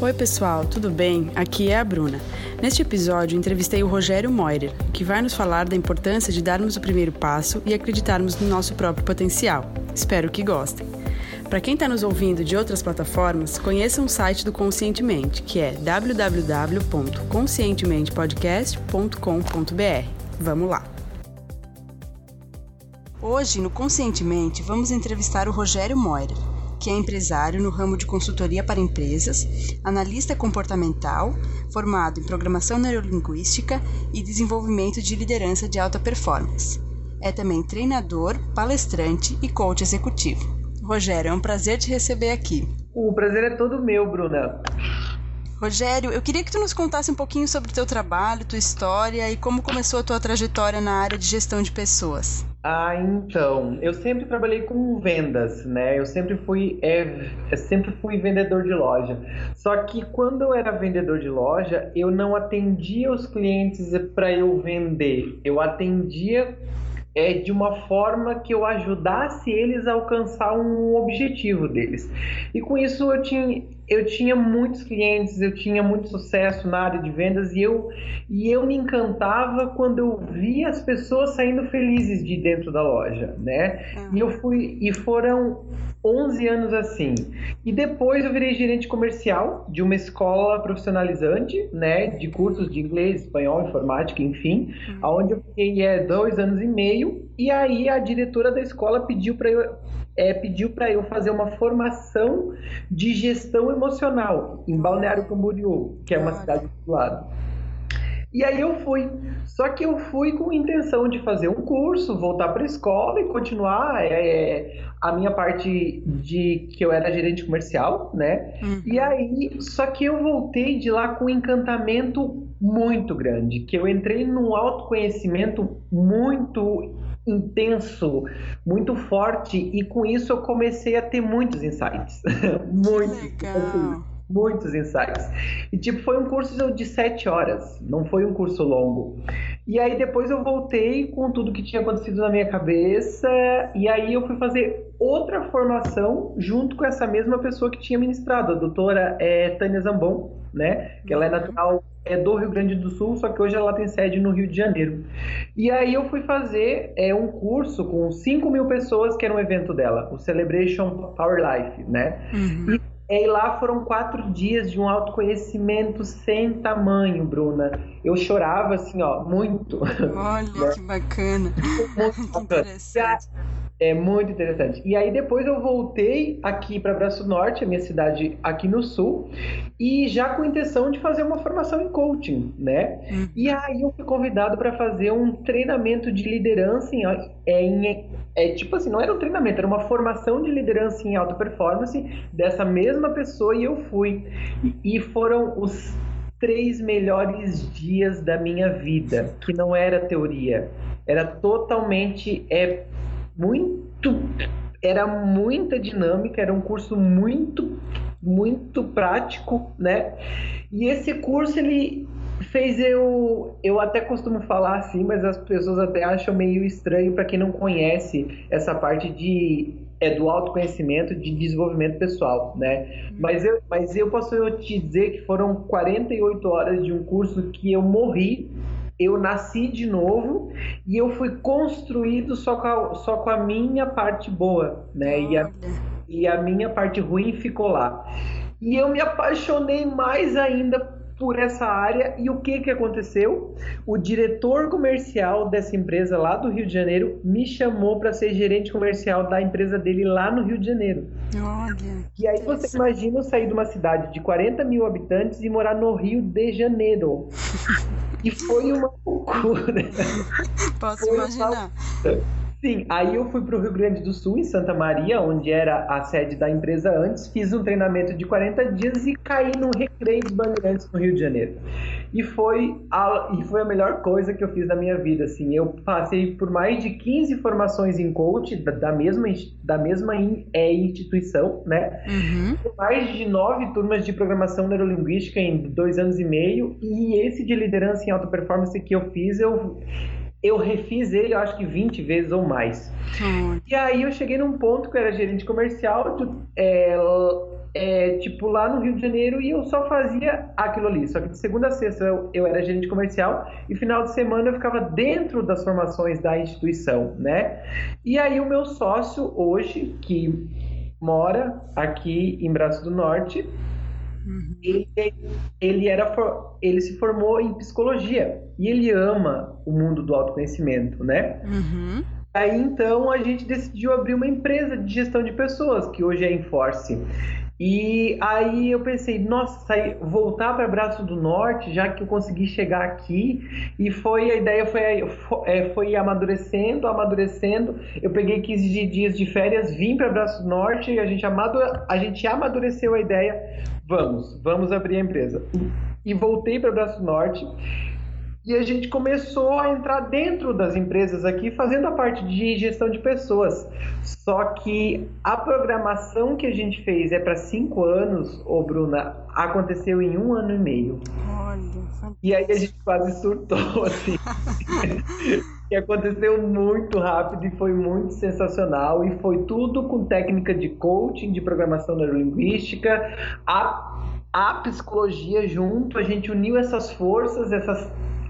Oi, pessoal, tudo bem? Aqui é a Bruna. Neste episódio, entrevistei o Rogério Moirer, que vai nos falar da importância de darmos o primeiro passo e acreditarmos no nosso próprio potencial. Espero que gostem. Para quem está nos ouvindo de outras plataformas, conheça o site do Conscientemente, que é www.conscientementepodcast.com.br. Vamos lá! Hoje, no Conscientemente, vamos entrevistar o Rogério Moira, que é empresário no ramo de consultoria para empresas, analista comportamental, formado em programação neurolinguística e desenvolvimento de liderança de alta performance. É também treinador, palestrante e coach executivo. Rogério, é um prazer te receber aqui. O prazer é todo meu, Bruna. Rogério, eu queria que tu nos contasse um pouquinho sobre o teu trabalho, tua história e como começou a tua trajetória na área de gestão de pessoas. Ah, então, eu sempre trabalhei com vendas, né? Eu sempre fui, é, sempre fui vendedor de loja. Só que quando eu era vendedor de loja, eu não atendia os clientes para eu vender. Eu atendia é de uma forma que eu ajudasse eles a alcançar um objetivo deles. E com isso eu tinha, eu tinha muitos clientes, eu tinha muito sucesso na área de vendas e eu, e eu me encantava quando eu via as pessoas saindo felizes de dentro da loja, né? Uhum. E eu fui e foram 11 anos assim. E depois eu virei gerente comercial de uma escola profissionalizante, né, de cursos de inglês, espanhol, informática, enfim, uhum. aonde eu fiquei é, dois anos e meio. E aí a diretora da escola pediu para eu é, pediu para eu fazer uma formação de gestão emocional em Balneário Camboriú, que é uma cidade do lado. E aí eu fui. Só que eu fui com intenção de fazer um curso, voltar para a escola e continuar é, a minha parte de que eu era gerente comercial, né? Uhum. E aí, só que eu voltei de lá com um encantamento muito grande, que eu entrei num autoconhecimento muito intenso, muito forte, e com isso eu comecei a ter muitos insights. muitos. Legal. Assim, muitos insights. E tipo, foi um curso de sete horas, não foi um curso longo. E aí depois eu voltei com tudo que tinha acontecido na minha cabeça, e aí eu fui fazer outra formação junto com essa mesma pessoa que tinha ministrado, a doutora é, Tânia Zambon, né? Que ela é natural é do Rio Grande do Sul, só que hoje ela tem sede no Rio de Janeiro. E aí eu fui fazer é, um curso com 5 mil pessoas, que era um evento dela, o Celebration Power Life, né? Uhum. E e lá foram quatro dias de um autoconhecimento sem tamanho, Bruna. Eu chorava assim, ó, muito. Olha né? que bacana. Muito que interessante. É muito interessante. E aí depois eu voltei aqui para Braço Norte, a minha cidade aqui no sul, e já com a intenção de fazer uma formação em coaching, né? Uhum. E aí eu fui convidado para fazer um treinamento de liderança em, é, em é tipo assim, não era um treinamento, era uma formação de liderança em alta performance dessa mesma pessoa e eu fui. E, e foram os três melhores dias da minha vida, que não era teoria, era totalmente é muito era muita dinâmica, era um curso muito muito prático, né? E esse curso ele fez eu. Eu até costumo falar assim, mas as pessoas até acham meio estranho para quem não conhece essa parte de é do autoconhecimento, de desenvolvimento pessoal, né? Mas eu, mas eu posso te dizer que foram 48 horas de um curso que eu morri, eu nasci de novo e eu fui construído só com a, só com a minha parte boa, né? E a, e a minha parte ruim ficou lá. E eu me apaixonei mais ainda por essa área e o que que aconteceu? O diretor comercial dessa empresa lá do Rio de Janeiro me chamou para ser gerente comercial da empresa dele lá no Rio de Janeiro. Olha. E aí você imagina eu sair de uma cidade de 40 mil habitantes e morar no Rio de Janeiro. e foi uma loucura. Posso foi imaginar. Uma... Sim, aí eu fui para o Rio Grande do Sul, em Santa Maria, onde era a sede da empresa antes, fiz um treinamento de 40 dias e caí no Recreio dos Bandeirantes no Rio de Janeiro. E foi, a, e foi a melhor coisa que eu fiz na minha vida, assim. Eu passei por mais de 15 formações em coach da, da mesma, da mesma in, é, instituição, né? Uhum. Mais de nove turmas de programação neurolinguística em dois anos e meio. E esse de liderança em alta performance que eu fiz, eu eu refiz ele, eu acho que 20 vezes ou mais. Hum. E aí eu cheguei num ponto que eu era gerente comercial, é, é, tipo, lá no Rio de Janeiro e eu só fazia aquilo ali. Só que de segunda a sexta eu, eu era gerente comercial e final de semana eu ficava dentro das formações da instituição, né? E aí o meu sócio hoje, que mora aqui em Braço do Norte, uhum. ele, ele, era, ele se formou em psicologia e ele ama o mundo do autoconhecimento, né? Uhum. Aí então a gente decidiu abrir uma empresa de gestão de pessoas, que hoje é Enforce. E aí eu pensei, nossa, voltar para Braço do Norte, já que eu consegui chegar aqui, e foi a ideia foi, foi, é, foi amadurecendo, amadurecendo. Eu peguei 15 dias de férias, vim para Braço do Norte e a gente, amadu, a gente amadureceu a ideia. Vamos, vamos abrir a empresa. E voltei para Braço Norte e a gente começou a entrar dentro das empresas aqui, fazendo a parte de gestão de pessoas. Só que a programação que a gente fez é para cinco anos, ô Bruna, aconteceu em um ano e meio. Olha, e aí a gente quase surtou, assim. e aconteceu muito rápido e foi muito sensacional. E foi tudo com técnica de coaching, de programação neurolinguística, a, a psicologia junto. A gente uniu essas forças, essas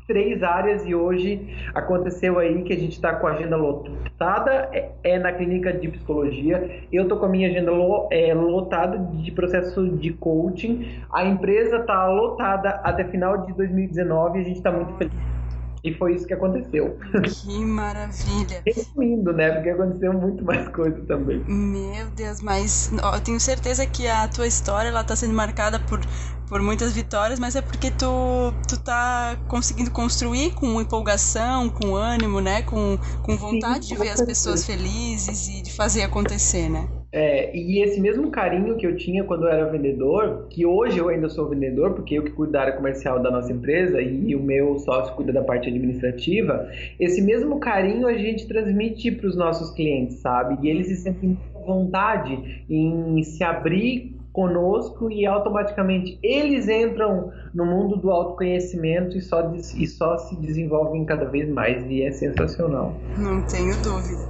três áreas e hoje aconteceu aí que a gente está com a agenda lotada, é, é, na clínica de psicologia, eu tô com a minha agenda lo, é, lotada de processo de coaching, a empresa está lotada até final de 2019 e a gente está muito feliz. E foi isso que aconteceu. Que maravilha. Resumindo, né? Porque aconteceu muito mais coisa também. Meu Deus, mas ó, eu tenho certeza que a tua história ela tá sendo marcada por por muitas vitórias, mas é porque tu, tu tá conseguindo construir com empolgação, com ânimo, né? Com, com vontade Sim, de ver as pessoas felizes e de fazer acontecer, né? É, e esse mesmo carinho que eu tinha quando eu era vendedor, que hoje eu ainda sou vendedor, porque eu que cuido da área comercial da nossa empresa e o meu sócio cuida da parte administrativa, esse mesmo carinho a gente transmite para os nossos clientes, sabe? E eles se sentem vontade em se abrir conosco e automaticamente eles entram no mundo do autoconhecimento e só, e só se desenvolvem cada vez mais e é sensacional. Não tenho dúvida.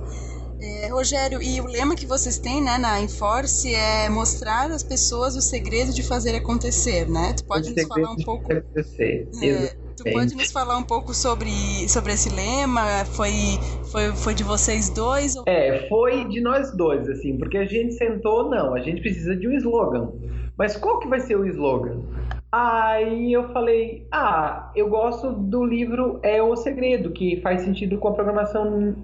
É, Rogério, e o lema que vocês têm né, na Enforce é mostrar às pessoas o segredo de fazer acontecer, né? Tu pode o nos falar um pouco. Acontecer. É, Tu pode nos falar um pouco sobre, sobre esse lema? Foi, foi, foi de vocês dois? Ou... É, foi de nós dois, assim, porque a gente sentou, não, a gente precisa de um slogan. Mas qual que vai ser o slogan? Aí eu falei, ah, eu gosto do livro É o Segredo, que faz sentido com a programação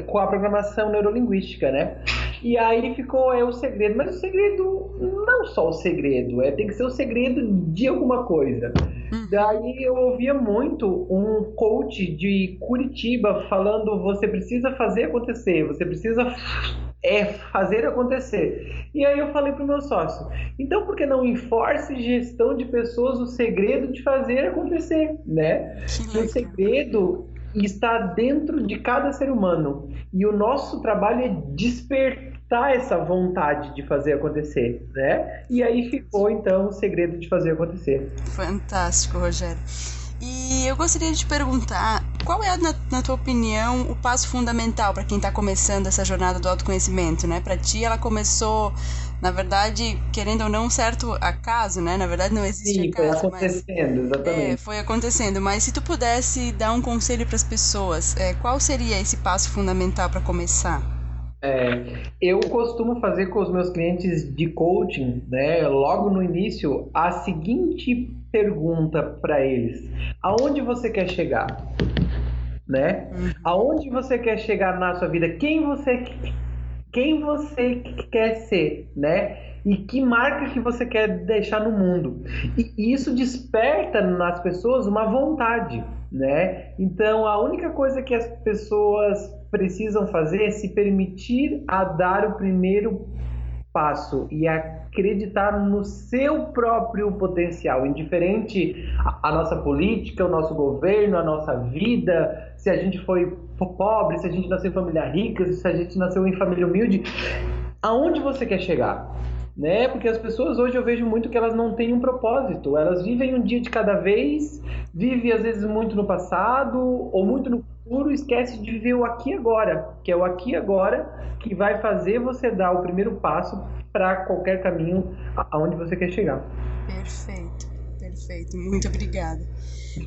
com a programação neurolinguística, né? E aí ficou é o segredo, mas o segredo não só o segredo, é tem que ser o segredo de alguma coisa. Uhum. Daí eu ouvia muito um coach de Curitiba falando: você precisa fazer acontecer, você precisa é fazer acontecer. E aí eu falei para o meu sócio: então por que não enforce gestão de pessoas o segredo de fazer acontecer, né? O segredo está dentro de cada ser humano e o nosso trabalho é despertar essa vontade de fazer acontecer, né? E aí ficou então o segredo de fazer acontecer. Fantástico, Rogério. E eu gostaria de te perguntar, qual é, na, na tua opinião, o passo fundamental para quem está começando essa jornada do autoconhecimento, né? Para ti, ela começou, na verdade, querendo ou não, um certo acaso, né? Na verdade, não existe Sim, acaso. foi acontecendo, mas, exatamente. É, foi acontecendo. Mas se tu pudesse dar um conselho para as pessoas, é, qual seria esse passo fundamental para começar? É, eu costumo fazer com os meus clientes de coaching, né, logo no início, a seguinte pergunta para eles: aonde você quer chegar? Né? Uhum. Aonde você quer chegar na sua vida? Quem você quem você quer ser, né? E que marca que você quer deixar no mundo? E isso desperta nas pessoas uma vontade, né? Então a única coisa que as pessoas precisam fazer é se permitir a dar o primeiro passo e acreditar no seu próprio potencial, indiferente a nossa política, o nosso governo, a nossa vida, se a gente foi pobre, se a gente nasceu em família rica, se a gente nasceu em família humilde, aonde você quer chegar? Né? Porque as pessoas hoje eu vejo muito que elas não têm um propósito, elas vivem um dia de cada vez, vivem às vezes muito no passado ou muito no futuro, esquece de viver o aqui e agora, que é o aqui e agora que vai fazer você dar o primeiro passo para qualquer caminho aonde você quer chegar. Perfeito, perfeito. Muito obrigada.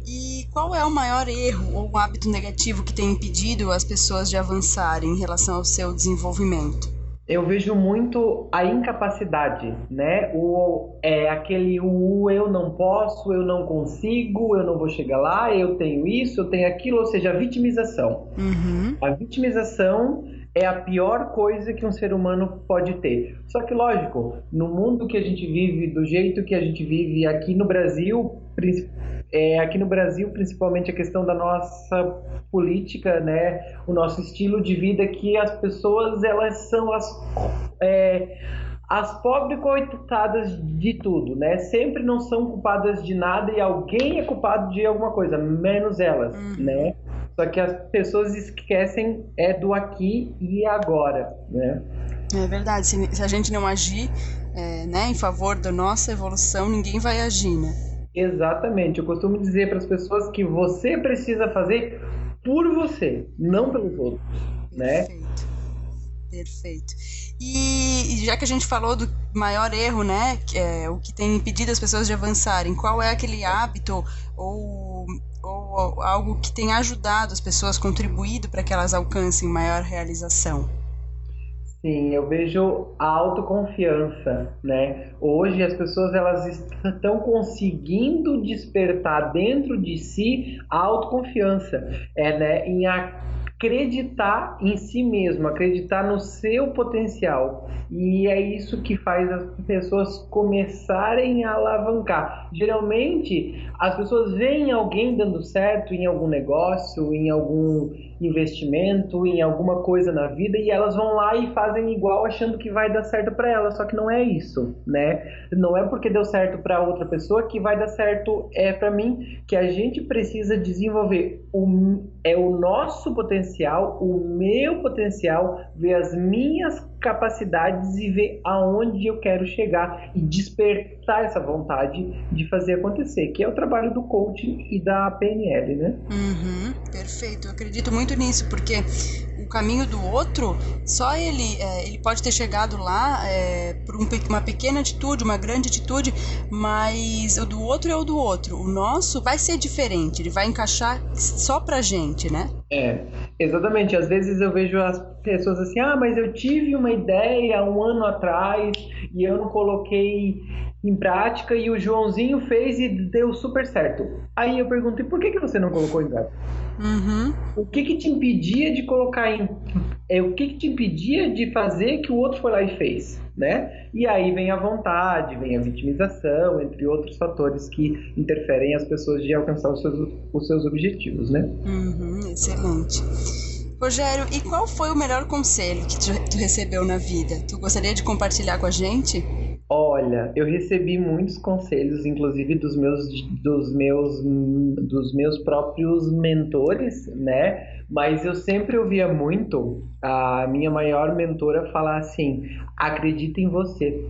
E qual é o maior erro ou hábito negativo que tem impedido as pessoas de avançarem em relação ao seu desenvolvimento? eu vejo muito a incapacidade, né? O é aquele o eu não posso, eu não consigo, eu não vou chegar lá, eu tenho isso, eu tenho aquilo, ou seja, a vitimização. Uhum. A vitimização é a pior coisa que um ser humano pode ter. Só que lógico, no mundo que a gente vive, do jeito que a gente vive aqui no Brasil, é, aqui no Brasil, principalmente a questão da nossa política, né, o nosso estilo de vida, que as pessoas elas são as é, as pobres coitadas de tudo, né? Sempre não são culpadas de nada e alguém é culpado de alguma coisa, menos elas, uhum. né? Só que as pessoas esquecem é do aqui e agora, né? É verdade. Se, a gente não agir, é, né, em favor da nossa evolução, ninguém vai agir, né? Exatamente. Eu costumo dizer para as pessoas que você precisa fazer por você, não pelos outros, né? Perfeito. Perfeito. E, já que a gente falou do maior erro, né, que é o que tem impedido as pessoas de avançarem, qual é aquele hábito ou, ou algo que tem ajudado as pessoas, contribuído para que elas alcancem maior realização? Sim, eu vejo a autoconfiança, né? Hoje as pessoas elas estão conseguindo despertar dentro de si a autoconfiança, é, né? Em acreditar em si mesmo, acreditar no seu potencial. E é isso que faz as pessoas começarem a alavancar. Geralmente, as pessoas veem alguém dando certo em algum negócio, em algum investimento, em alguma coisa na vida e elas vão lá e fazem igual achando que vai dar certo para elas, só que não é isso, né? Não é porque deu certo para outra pessoa que vai dar certo é para mim, que a gente precisa desenvolver o é o nosso potencial, o meu potencial, ver as minhas capacidades e ver aonde eu quero chegar e despertar essa vontade de fazer acontecer, que é o trabalho do coaching e da PNL, né? Uhum, perfeito, eu acredito muito nisso, porque o caminho do outro, só ele, é, ele pode ter chegado lá é, por um, uma pequena atitude, uma grande atitude, mas o do outro é o do outro. O nosso vai ser diferente, ele vai encaixar só pra gente, né? É, exatamente. Às vezes eu vejo as pessoas assim, ah, mas eu tive uma ideia um ano atrás e eu não coloquei em prática e o Joãozinho fez e deu super certo. Aí eu pergunto, e por que, que você não colocou em prática? Uhum. O que que te impedia de colocar em... É, o que que te impedia de fazer que o outro foi lá e fez, né? E aí vem a vontade, vem a vitimização, entre outros fatores que interferem as pessoas de alcançar os seus, os seus objetivos, né? Uhum, excelente. Rogério, e qual foi o melhor conselho que tu, tu recebeu na vida? Tu gostaria de compartilhar com a gente? Olha, eu recebi muitos conselhos, inclusive dos meus, dos meus, dos meus próprios mentores, né? Mas eu sempre ouvia muito a minha maior mentora falar assim: acredita em você.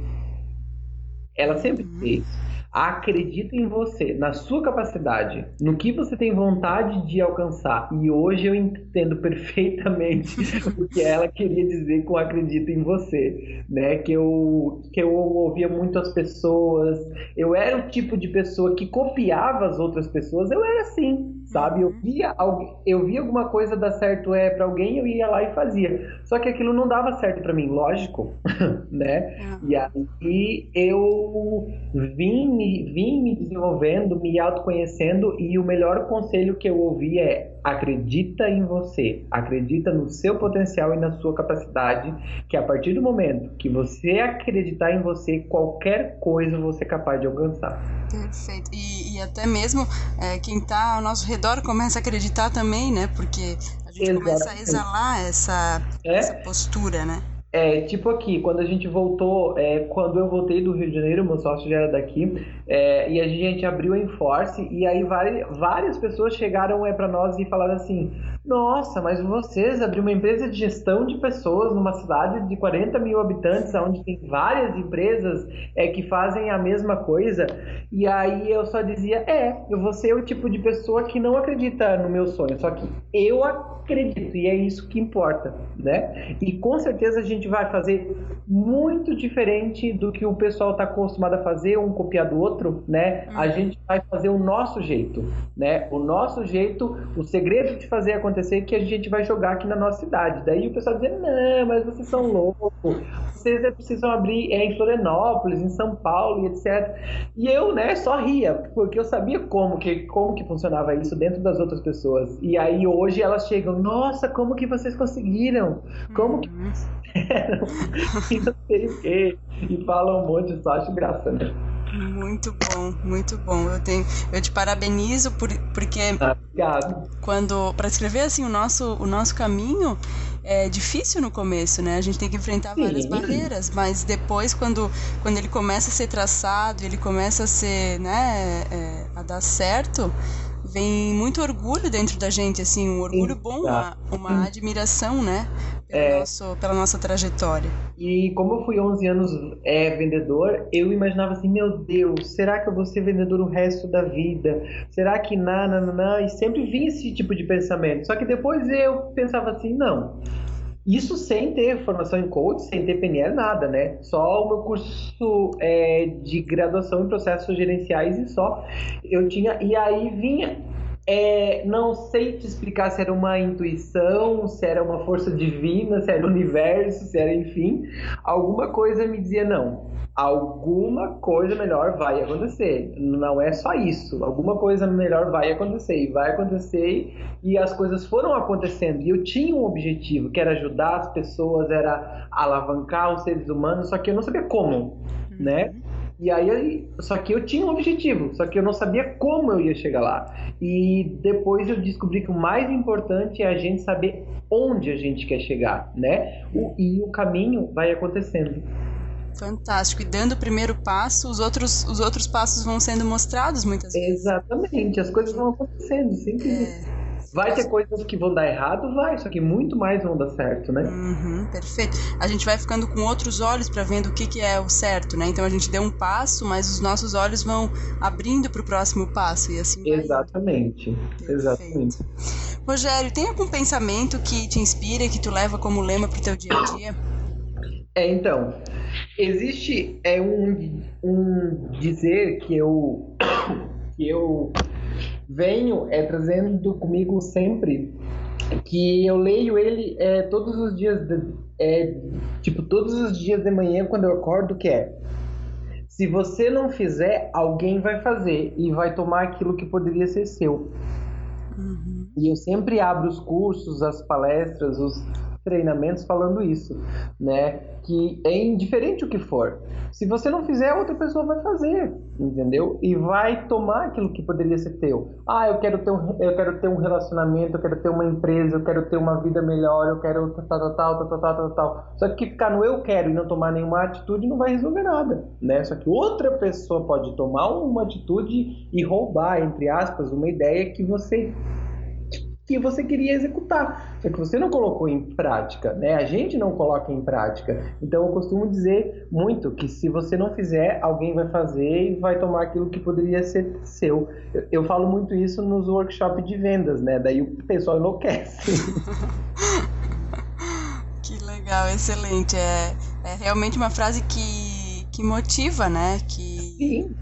Ela sempre uhum. fez acredita em você, na sua capacidade, no que você tem vontade de alcançar. E hoje eu entendo perfeitamente o que ela queria dizer com acredita em você, né? Que eu que eu ouvia muito as pessoas, eu era o tipo de pessoa que copiava as outras pessoas, eu era assim, sabe? Eu via eu via alguma coisa dar certo é para alguém, eu ia lá e fazia. Só que aquilo não dava certo para mim, lógico, né? E aí eu vim vim me desenvolvendo, me autoconhecendo e o melhor conselho que eu ouvi é acredita em você, acredita no seu potencial e na sua capacidade, que a partir do momento que você acreditar em você, qualquer coisa você é capaz de alcançar. Perfeito. E, e até mesmo é, quem está ao nosso redor começa a acreditar também, né? Porque a gente Exatamente. começa a exalar essa, é? essa postura, né? É, tipo aqui, quando a gente voltou, é, quando eu voltei do Rio de Janeiro, meu sócio já era daqui, é, e a gente abriu a Enforce, e aí várias, várias pessoas chegaram é, para nós e falaram assim: Nossa, mas vocês abriram uma empresa de gestão de pessoas numa cidade de 40 mil habitantes, onde tem várias empresas é, que fazem a mesma coisa. E aí eu só dizia: É, eu vou ser o tipo de pessoa que não acredita no meu sonho, só que eu acredito, e é isso que importa, né? E com certeza a gente vai fazer muito diferente do que o pessoal está acostumado a fazer, um copiar do outro, né? A uhum. gente vai fazer o nosso jeito, né? O nosso jeito, o segredo de fazer acontecer é que a gente vai jogar aqui na nossa cidade. Daí o pessoal dizer, não, mas vocês são loucos, vocês é precisam abrir é, em Florianópolis, em São Paulo e etc. E eu, né, só ria, porque eu sabia como que, como que funcionava isso dentro das outras pessoas. E aí hoje elas chegam, nossa, como que vocês conseguiram? Como que e não sei o quê. E falam um monte, só acho engraçado. Muito bom, muito bom. Eu tenho, eu te parabenizo por, porque ah, Obrigado. quando para escrever assim o nosso o nosso caminho é difícil no começo, né? A gente tem que enfrentar várias Sim. barreiras, mas depois quando quando ele começa a ser traçado, ele começa a ser, né, é, a dar certo, vem muito orgulho dentro da gente, assim, um orgulho bom, uma, uma admiração, né? É. nosso, pela nossa trajetória. E como eu fui 11 anos é, vendedor, eu imaginava assim, meu Deus, será que eu vou ser vendedor o resto da vida? Será que não, não, não? E sempre vinha esse tipo de pensamento. Só que depois eu pensava assim, não. Isso sem ter formação em coach, sem ter PNL, nada, né? Só o meu curso é, de graduação em processos gerenciais e só. Eu tinha. E aí vinha. É, não sei te explicar se era uma intuição, se era uma força divina, se era o universo, se era enfim. Alguma coisa me dizia não alguma coisa melhor vai acontecer. Não é só isso. Alguma coisa melhor vai acontecer e vai acontecer e as coisas foram acontecendo. E eu tinha um objetivo, que era ajudar as pessoas, era alavancar os seres humanos, só que eu não sabia como, né? E aí, só que eu tinha um objetivo, só que eu não sabia como eu ia chegar lá. E depois eu descobri que o mais importante é a gente saber onde a gente quer chegar, né? O, e o caminho vai acontecendo. Fantástico. E dando o primeiro passo, os outros, os outros passos vão sendo mostrados muitas vezes. Exatamente, as coisas vão acontecendo, simples. É. Vai ter coisas que vão dar errado, vai, só que muito mais vão dar certo, né? Uhum, perfeito. A gente vai ficando com outros olhos para vendo o que, que é o certo, né? Então a gente deu um passo, mas os nossos olhos vão abrindo para o próximo passo e assim Exatamente, vai. exatamente. Rogério, tem algum pensamento que te inspira, que tu leva como lema para o teu dia a dia? É, então, existe é um, um dizer que eu que eu venho é trazendo comigo sempre que eu leio ele é, todos os dias de, é, tipo todos os dias de manhã quando eu acordo que é se você não fizer alguém vai fazer e vai tomar aquilo que poderia ser seu uhum. e eu sempre abro os cursos as palestras os treinamentos falando isso, né? Que é indiferente o que for. Se você não fizer, outra pessoa vai fazer, entendeu? E vai tomar aquilo que poderia ser teu. Ah, eu quero ter um, eu quero ter um relacionamento, eu quero ter uma empresa, eu quero ter uma vida melhor, eu quero tal, tal, tal, tal, tal, tal, tal. Só que ficar no eu quero e não tomar nenhuma atitude não vai resolver nada, né? Só que outra pessoa pode tomar uma atitude e roubar, entre aspas, uma ideia que você que você queria executar, só que você não colocou em prática, né? A gente não coloca em prática. Então eu costumo dizer muito que se você não fizer, alguém vai fazer e vai tomar aquilo que poderia ser seu. Eu, eu falo muito isso nos workshops de vendas, né? Daí o pessoal enlouquece. que legal, excelente. É, é realmente uma frase que, que motiva, né? Que... Sim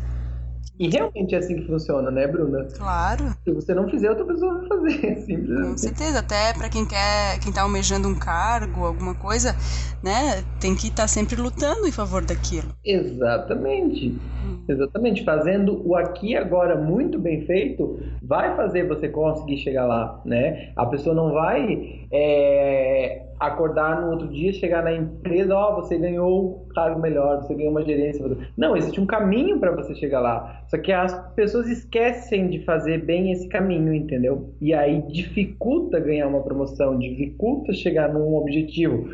e realmente é assim que funciona, né, Bruna? Claro. Se você não fizer, outra pessoa vai fazer, simples. Com certeza, até para quem quer, quem tá almejando um cargo, alguma coisa, né, tem que estar tá sempre lutando em favor daquilo. Exatamente. Hum. Exatamente. Fazendo o aqui e agora muito bem feito, vai fazer você conseguir chegar lá, né? A pessoa não vai é acordar no outro dia, chegar na empresa, ó, oh, você ganhou um cargo melhor, você ganhou uma gerência. Não, existe um caminho para você chegar lá. Só que as pessoas esquecem de fazer bem esse caminho, entendeu? E aí dificulta ganhar uma promoção, dificulta chegar num objetivo.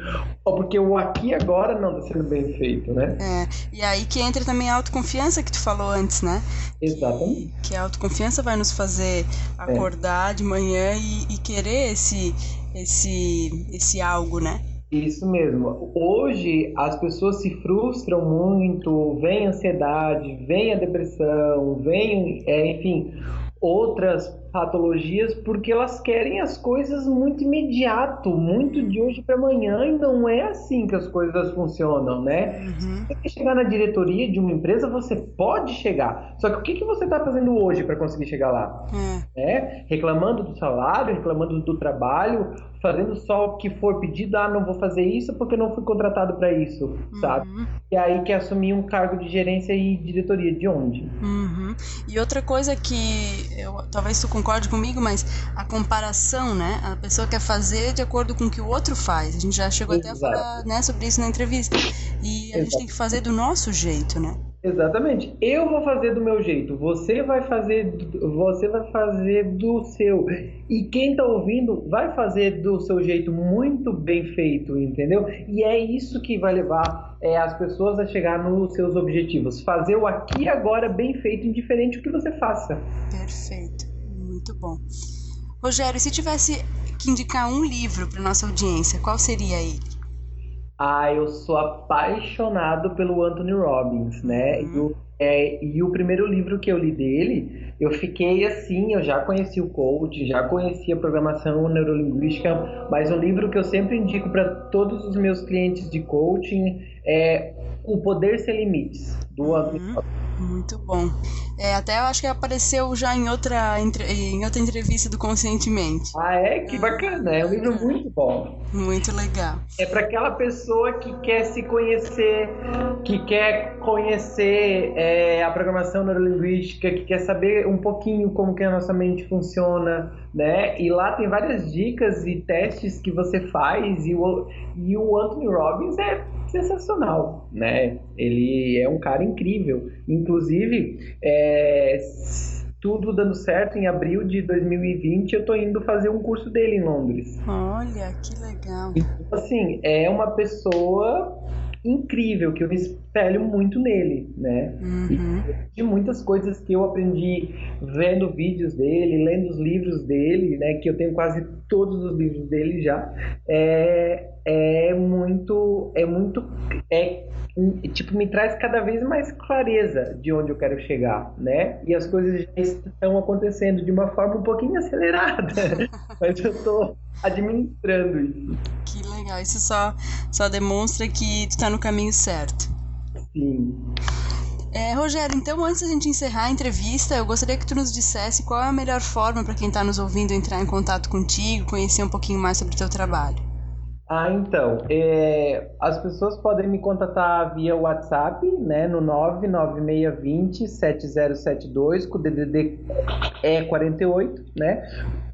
Ou porque o aqui agora não está sendo bem feito, né? É, e aí que entra também a autoconfiança que tu falou antes, né? Exatamente. Que, que a autoconfiança vai nos fazer é. acordar é. de manhã e, e querer esse esse, esse algo, né? Isso mesmo. Hoje as pessoas se frustram muito, vem ansiedade, vem a depressão, vem, é, enfim, outras patologias porque elas querem as coisas muito imediato, muito de hoje para amanhã e não é assim que as coisas funcionam, né? Uhum. Você quer chegar na diretoria de uma empresa, você pode chegar. Só que o que, que você está fazendo hoje para conseguir chegar lá? Uhum. É? Reclamando do salário, reclamando do trabalho, fazendo só o que for pedido, ah, não vou fazer isso porque não fui contratado para isso, uhum. sabe? E aí quer assumir um cargo de gerência e diretoria de onde? Uhum. E outra coisa que eu, talvez tu concorde comigo, mas a comparação, né? A pessoa quer fazer de acordo com o que o outro faz. A gente já chegou Exato. até a falar né, sobre isso na entrevista. E a Exato. gente tem que fazer do nosso jeito, né? Exatamente. Eu vou fazer do meu jeito, você vai fazer, você vai fazer do seu. E quem está ouvindo vai fazer do seu jeito muito bem feito, entendeu? E é isso que vai levar é, as pessoas a chegar nos seus objetivos. Fazer o aqui e agora bem feito, indiferente do que você faça. Perfeito. Muito bom. Rogério, se tivesse que indicar um livro para nossa audiência, qual seria ele? Ah, eu sou apaixonado pelo Anthony Robbins, né? Uhum. E, o, é, e o primeiro livro que eu li dele, eu fiquei assim, eu já conheci o coach, já conhecia a programação neurolinguística, mas um livro que eu sempre indico para todos os meus clientes de coaching é O Poder Sem Limites, do uhum. Anthony Robbins. Muito bom. É, até eu acho que apareceu já em outra, em outra entrevista do Conscientemente. Ah, é? Que bacana. É um livro muito bom. Muito legal. É para aquela pessoa que quer se conhecer, que quer conhecer é, a programação neurolinguística, que quer saber um pouquinho como que a nossa mente funciona, né? E lá tem várias dicas e testes que você faz e o, e o Anthony Robbins é sensacional, né? Ele é um cara incrível. Inclusive, é, tudo dando certo, em abril de 2020 eu tô indo fazer um curso dele em Londres. Olha, que legal. Então, assim, é uma pessoa incrível que eu me espelho muito nele, né? Uhum. de muitas coisas que eu aprendi vendo vídeos dele, lendo os livros dele, né? Que eu tenho quase todos os livros dele já. É, é muito, é muito, é tipo me traz cada vez mais clareza de onde eu quero chegar, né? E as coisas já estão acontecendo de uma forma um pouquinho acelerada, mas eu estou administrando isso. Que legal, isso só só demonstra que tu está no caminho certo. Sim. É, Rogério, então antes da gente encerrar a entrevista, eu gostaria que tu nos dissesse qual é a melhor forma para quem está nos ouvindo entrar em contato contigo, conhecer um pouquinho mais sobre o teu trabalho. Ah, então, é, as pessoas podem me contatar via WhatsApp, né, no 99620-7072, com o DDD é 48, né,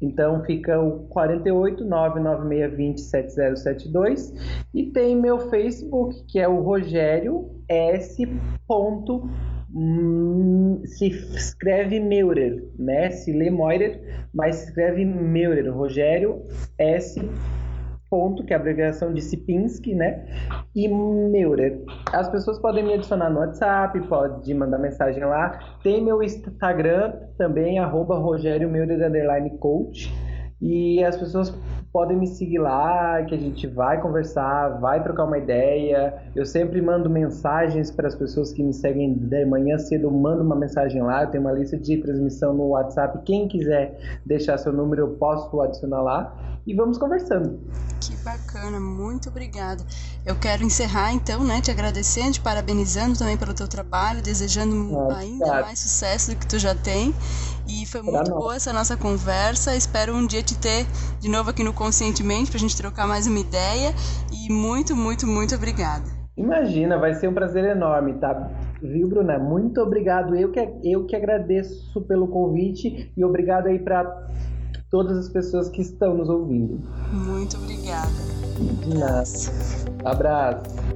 então fica o 48 99620-7072, e tem meu Facebook, que é o Rogério S. Hum, se escreve Meurer, né, se lê Meurer, mas se escreve Meurer, Rogério S ponto, que é a abreviação de Sipinski, né? E Meurer. As pessoas podem me adicionar no WhatsApp, pode mandar mensagem lá. Tem meu Instagram também, arroba Rogério Meurer, coach. E as pessoas podem me seguir lá, que a gente vai conversar, vai trocar uma ideia. Eu sempre mando mensagens para as pessoas que me seguem de manhã cedo, eu mando uma mensagem lá. Eu tenho uma lista de transmissão no WhatsApp. Quem quiser deixar seu número, eu posso adicionar lá e vamos conversando. Que bacana, muito obrigada. Eu quero encerrar então, né, te agradecendo, te parabenizando também pelo teu trabalho, desejando ah, ainda mais sucesso do que tu já tem. E foi muito boa essa nossa conversa. Espero um dia te ter de novo aqui no Conscientemente para a gente trocar mais uma ideia. E muito, muito, muito obrigada. Imagina, vai ser um prazer enorme, tá? Viu, Bruna? Muito obrigado. Eu que, eu que agradeço pelo convite e obrigado aí para todas as pessoas que estão nos ouvindo. Muito obrigada. Nossa. Abraço.